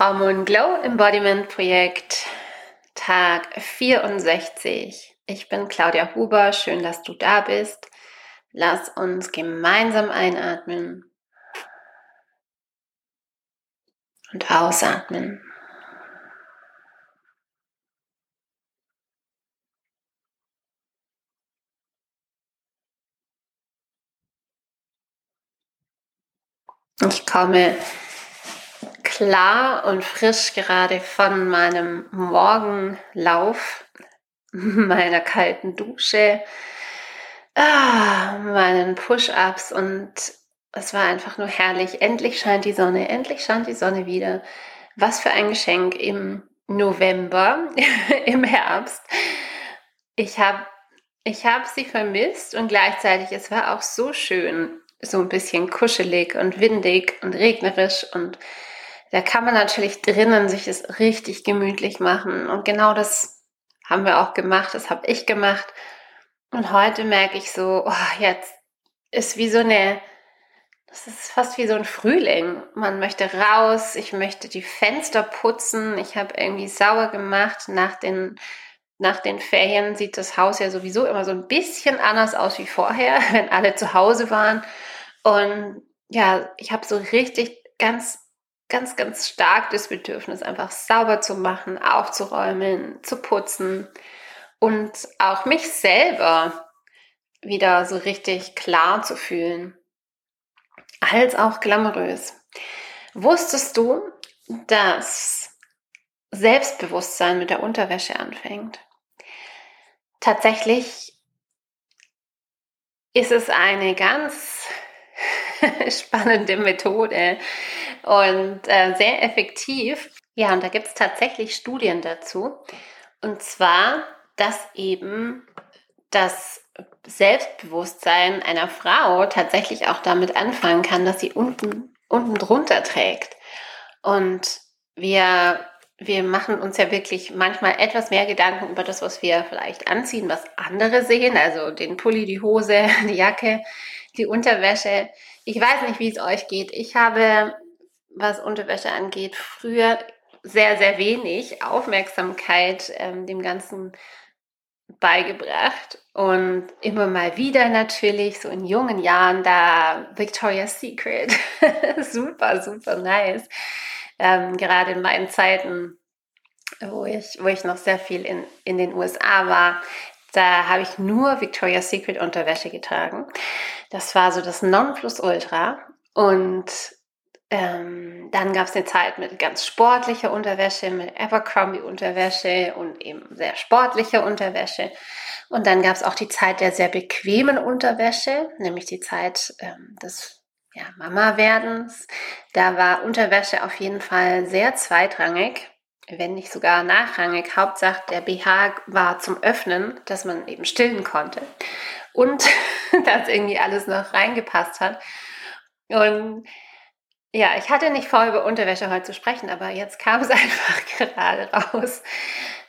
Moon Glow Embodiment Projekt, Tag 64. Ich bin Claudia Huber, schön, dass du da bist. Lass uns gemeinsam einatmen und ausatmen. Ich komme klar und frisch gerade von meinem Morgenlauf, meiner kalten Dusche, ah, meinen Push-ups und es war einfach nur herrlich. Endlich scheint die Sonne, endlich scheint die Sonne wieder. Was für ein Geschenk im November, im Herbst. Ich habe ich hab sie vermisst und gleichzeitig, es war auch so schön, so ein bisschen kuschelig und windig und regnerisch und da kann man natürlich drinnen sich es richtig gemütlich machen. Und genau das haben wir auch gemacht, das habe ich gemacht. Und heute merke ich so, oh, jetzt ist wie so eine, das ist fast wie so ein Frühling. Man möchte raus, ich möchte die Fenster putzen. Ich habe irgendwie sauer gemacht. Nach den, nach den Ferien sieht das Haus ja sowieso immer so ein bisschen anders aus wie vorher, wenn alle zu Hause waren. Und ja, ich habe so richtig ganz ganz, ganz stark das Bedürfnis, einfach sauber zu machen, aufzuräumen, zu putzen und auch mich selber wieder so richtig klar zu fühlen, als auch glamourös. Wusstest du, dass Selbstbewusstsein mit der Unterwäsche anfängt? Tatsächlich ist es eine ganz spannende Methode, und äh, sehr effektiv. Ja, und da gibt es tatsächlich Studien dazu. Und zwar, dass eben das Selbstbewusstsein einer Frau tatsächlich auch damit anfangen kann, dass sie unten, unten drunter trägt. Und wir, wir machen uns ja wirklich manchmal etwas mehr Gedanken über das, was wir vielleicht anziehen, was andere sehen, also den Pulli, die Hose, die Jacke, die Unterwäsche. Ich weiß nicht, wie es euch geht. Ich habe was Unterwäsche angeht, früher sehr, sehr wenig Aufmerksamkeit ähm, dem Ganzen beigebracht und immer mal wieder natürlich, so in jungen Jahren, da Victoria's Secret, super, super nice. Ähm, gerade in meinen Zeiten, wo ich, wo ich noch sehr viel in, in den USA war, da habe ich nur Victoria's Secret Unterwäsche getragen. Das war so das Nonplusultra und ähm, dann gab es eine Zeit mit ganz sportlicher Unterwäsche, mit Abercrombie-Unterwäsche und eben sehr sportlicher Unterwäsche. Und dann gab es auch die Zeit der sehr bequemen Unterwäsche, nämlich die Zeit ähm, des ja, Mama-Werdens. Da war Unterwäsche auf jeden Fall sehr zweitrangig, wenn nicht sogar nachrangig. Hauptsache der BH war zum Öffnen, dass man eben stillen konnte und dass irgendwie alles noch reingepasst hat. Und ja, ich hatte nicht vor, über Unterwäsche heute zu sprechen, aber jetzt kam es einfach gerade raus.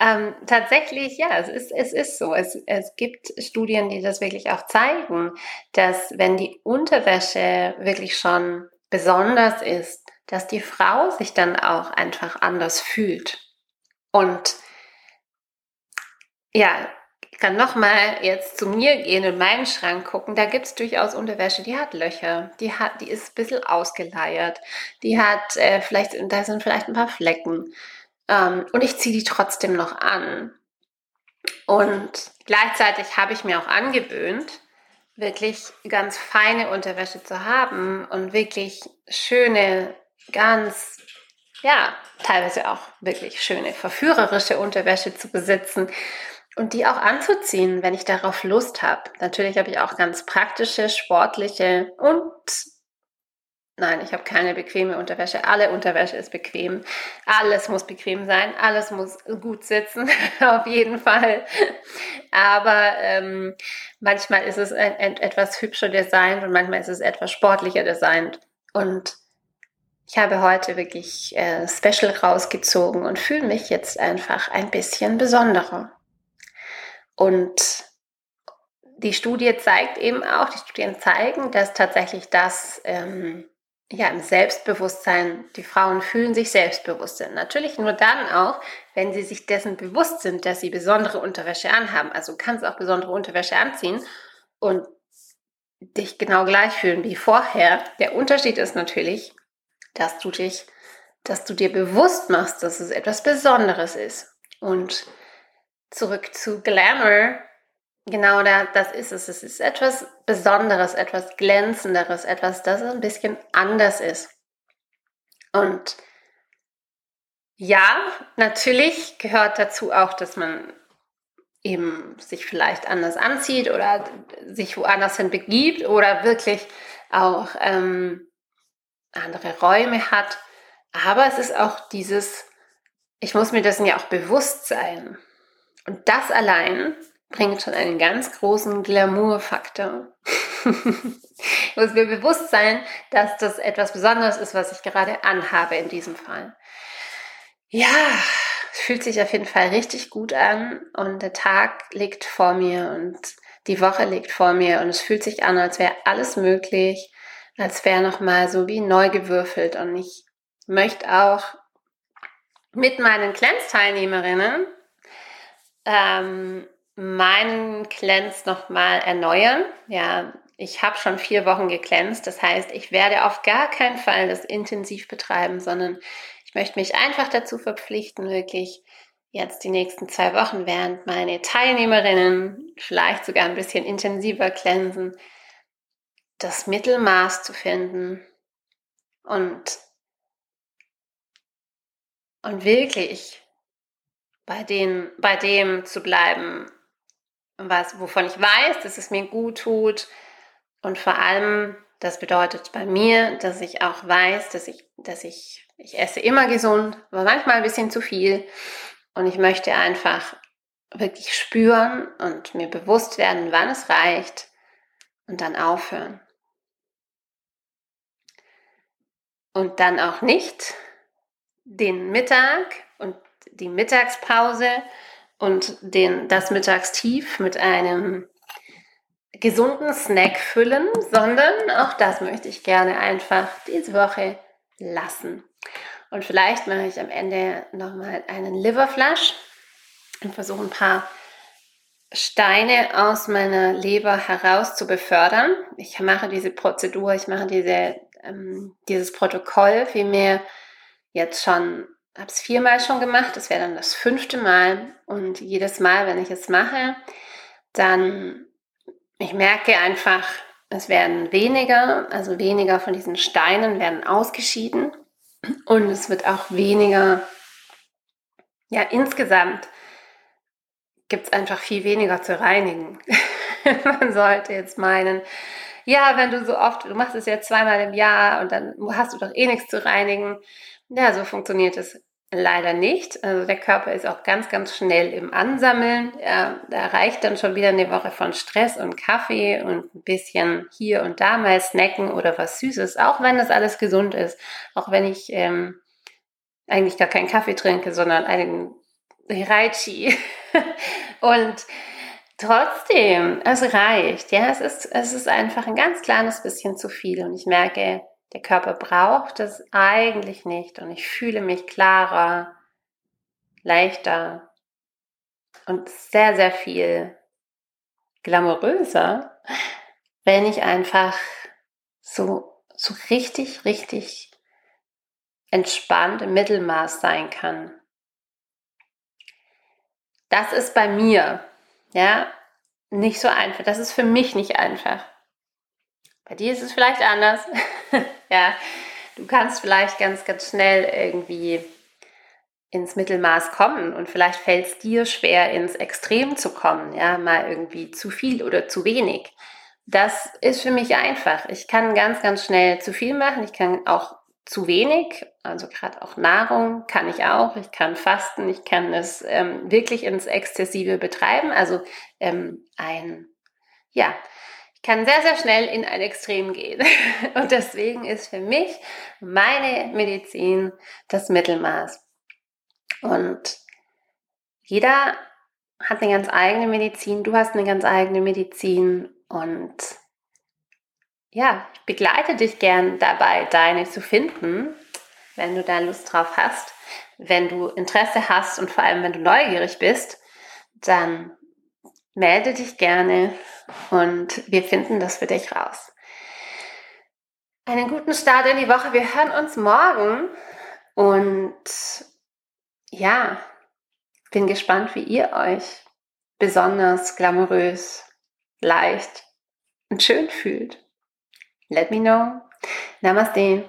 Ähm, tatsächlich, ja, es ist, es ist so. Es, es gibt Studien, die das wirklich auch zeigen, dass wenn die Unterwäsche wirklich schon besonders ist, dass die Frau sich dann auch einfach anders fühlt. Und ja, kann nochmal jetzt zu mir gehen und meinen Schrank gucken, da gibt es durchaus Unterwäsche, die hat Löcher, die hat, die ist ein bisschen ausgeleiert, die hat äh, vielleicht, da sind vielleicht ein paar Flecken. Ähm, und ich ziehe die trotzdem noch an. Und gleichzeitig habe ich mir auch angewöhnt, wirklich ganz feine Unterwäsche zu haben und wirklich schöne, ganz, ja, teilweise auch wirklich schöne, verführerische Unterwäsche zu besitzen und die auch anzuziehen, wenn ich darauf Lust habe. Natürlich habe ich auch ganz praktische, sportliche und nein, ich habe keine bequeme Unterwäsche. Alle Unterwäsche ist bequem. Alles muss bequem sein. Alles muss gut sitzen, auf jeden Fall. Aber ähm, manchmal ist es ein, ein, etwas hübscher designt und manchmal ist es etwas sportlicher designt. Und ich habe heute wirklich äh, Special rausgezogen und fühle mich jetzt einfach ein bisschen besonderer. Und die Studie zeigt eben auch, die Studien zeigen, dass tatsächlich das ähm, ja, im Selbstbewusstsein, die Frauen fühlen sich selbstbewusst sind. Natürlich nur dann auch, wenn sie sich dessen bewusst sind, dass sie besondere Unterwäsche anhaben. Also kannst auch besondere Unterwäsche anziehen und dich genau gleich fühlen wie vorher. Der Unterschied ist natürlich, dass du dich, dass du dir bewusst machst, dass es etwas Besonderes ist. Und zurück zu Glamour, genau da, das ist es. Es ist etwas Besonderes, etwas Glänzenderes, etwas, das ein bisschen anders ist. Und ja, natürlich gehört dazu auch, dass man eben sich vielleicht anders anzieht oder sich woanders hin begibt oder wirklich auch ähm, andere Räume hat. Aber es ist auch dieses, ich muss mir dessen ja auch bewusst sein. Und das allein bringt schon einen ganz großen Glamour-Faktor. ich muss mir bewusst sein, dass das etwas Besonderes ist, was ich gerade anhabe in diesem Fall. Ja, es fühlt sich auf jeden Fall richtig gut an und der Tag liegt vor mir und die Woche liegt vor mir und es fühlt sich an, als wäre alles möglich, als wäre nochmal so wie neu gewürfelt und ich möchte auch mit meinen Cleanse-Teilnehmerinnen ähm, meinen Cleanse nochmal erneuern. Ja, ich habe schon vier Wochen geglänzt. Das heißt, ich werde auf gar keinen Fall das intensiv betreiben, sondern ich möchte mich einfach dazu verpflichten, wirklich jetzt die nächsten zwei Wochen, während meine Teilnehmerinnen vielleicht sogar ein bisschen intensiver glänzen, das Mittelmaß zu finden und, und wirklich bei, den, bei dem zu bleiben, was, wovon ich weiß, dass es mir gut tut. Und vor allem, das bedeutet bei mir, dass ich auch weiß, dass ich, dass ich, ich esse immer gesund, aber manchmal ein bisschen zu viel. Und ich möchte einfach wirklich spüren und mir bewusst werden, wann es reicht und dann aufhören. Und dann auch nicht den Mittag und die Mittagspause und den, das Mittagstief mit einem gesunden Snack füllen, sondern auch das möchte ich gerne einfach diese Woche lassen. Und vielleicht mache ich am Ende nochmal einen Liverflash und versuche ein paar Steine aus meiner Leber heraus zu befördern. Ich mache diese Prozedur, ich mache diese, ähm, dieses Protokoll vielmehr jetzt schon habe es viermal schon gemacht, das wäre dann das fünfte Mal. Und jedes Mal, wenn ich es mache, dann, ich merke einfach, es werden weniger, also weniger von diesen Steinen werden ausgeschieden. Und es wird auch weniger, ja, insgesamt gibt es einfach viel weniger zu reinigen. Man sollte jetzt meinen, ja, wenn du so oft, du machst es ja zweimal im Jahr und dann hast du doch eh nichts zu reinigen. Ja, so funktioniert es leider nicht. Also der Körper ist auch ganz, ganz schnell im Ansammeln. Er, da reicht dann schon wieder eine Woche von Stress und Kaffee und ein bisschen hier und da mal snacken oder was Süßes, auch wenn das alles gesund ist. Auch wenn ich ähm, eigentlich gar keinen Kaffee trinke, sondern einen Reichi. und trotzdem, es reicht. Ja, es ist, es ist einfach ein ganz kleines bisschen zu viel. Und ich merke, der Körper braucht es eigentlich nicht und ich fühle mich klarer, leichter und sehr, sehr viel glamouröser, wenn ich einfach so, so richtig, richtig entspannt im Mittelmaß sein kann. Das ist bei mir, ja, nicht so einfach. Das ist für mich nicht einfach. Bei dir ist es vielleicht anders. ja, du kannst vielleicht ganz, ganz schnell irgendwie ins Mittelmaß kommen und vielleicht fällt es dir schwer, ins Extrem zu kommen, ja, mal irgendwie zu viel oder zu wenig. Das ist für mich einfach. Ich kann ganz, ganz schnell zu viel machen. Ich kann auch zu wenig, also gerade auch Nahrung kann ich auch. Ich kann fasten, ich kann es ähm, wirklich ins Exzessive betreiben. Also ähm, ein, ja, kann sehr, sehr schnell in ein Extrem gehen. Und deswegen ist für mich meine Medizin das Mittelmaß. Und jeder hat eine ganz eigene Medizin, du hast eine ganz eigene Medizin und ja, ich begleite dich gern dabei, deine zu finden, wenn du da Lust drauf hast. Wenn du Interesse hast und vor allem, wenn du neugierig bist, dann melde dich gerne und wir finden das für dich raus. Einen guten Start in die Woche. Wir hören uns morgen und ja, bin gespannt, wie ihr euch besonders glamourös, leicht und schön fühlt. Let me know. Namaste.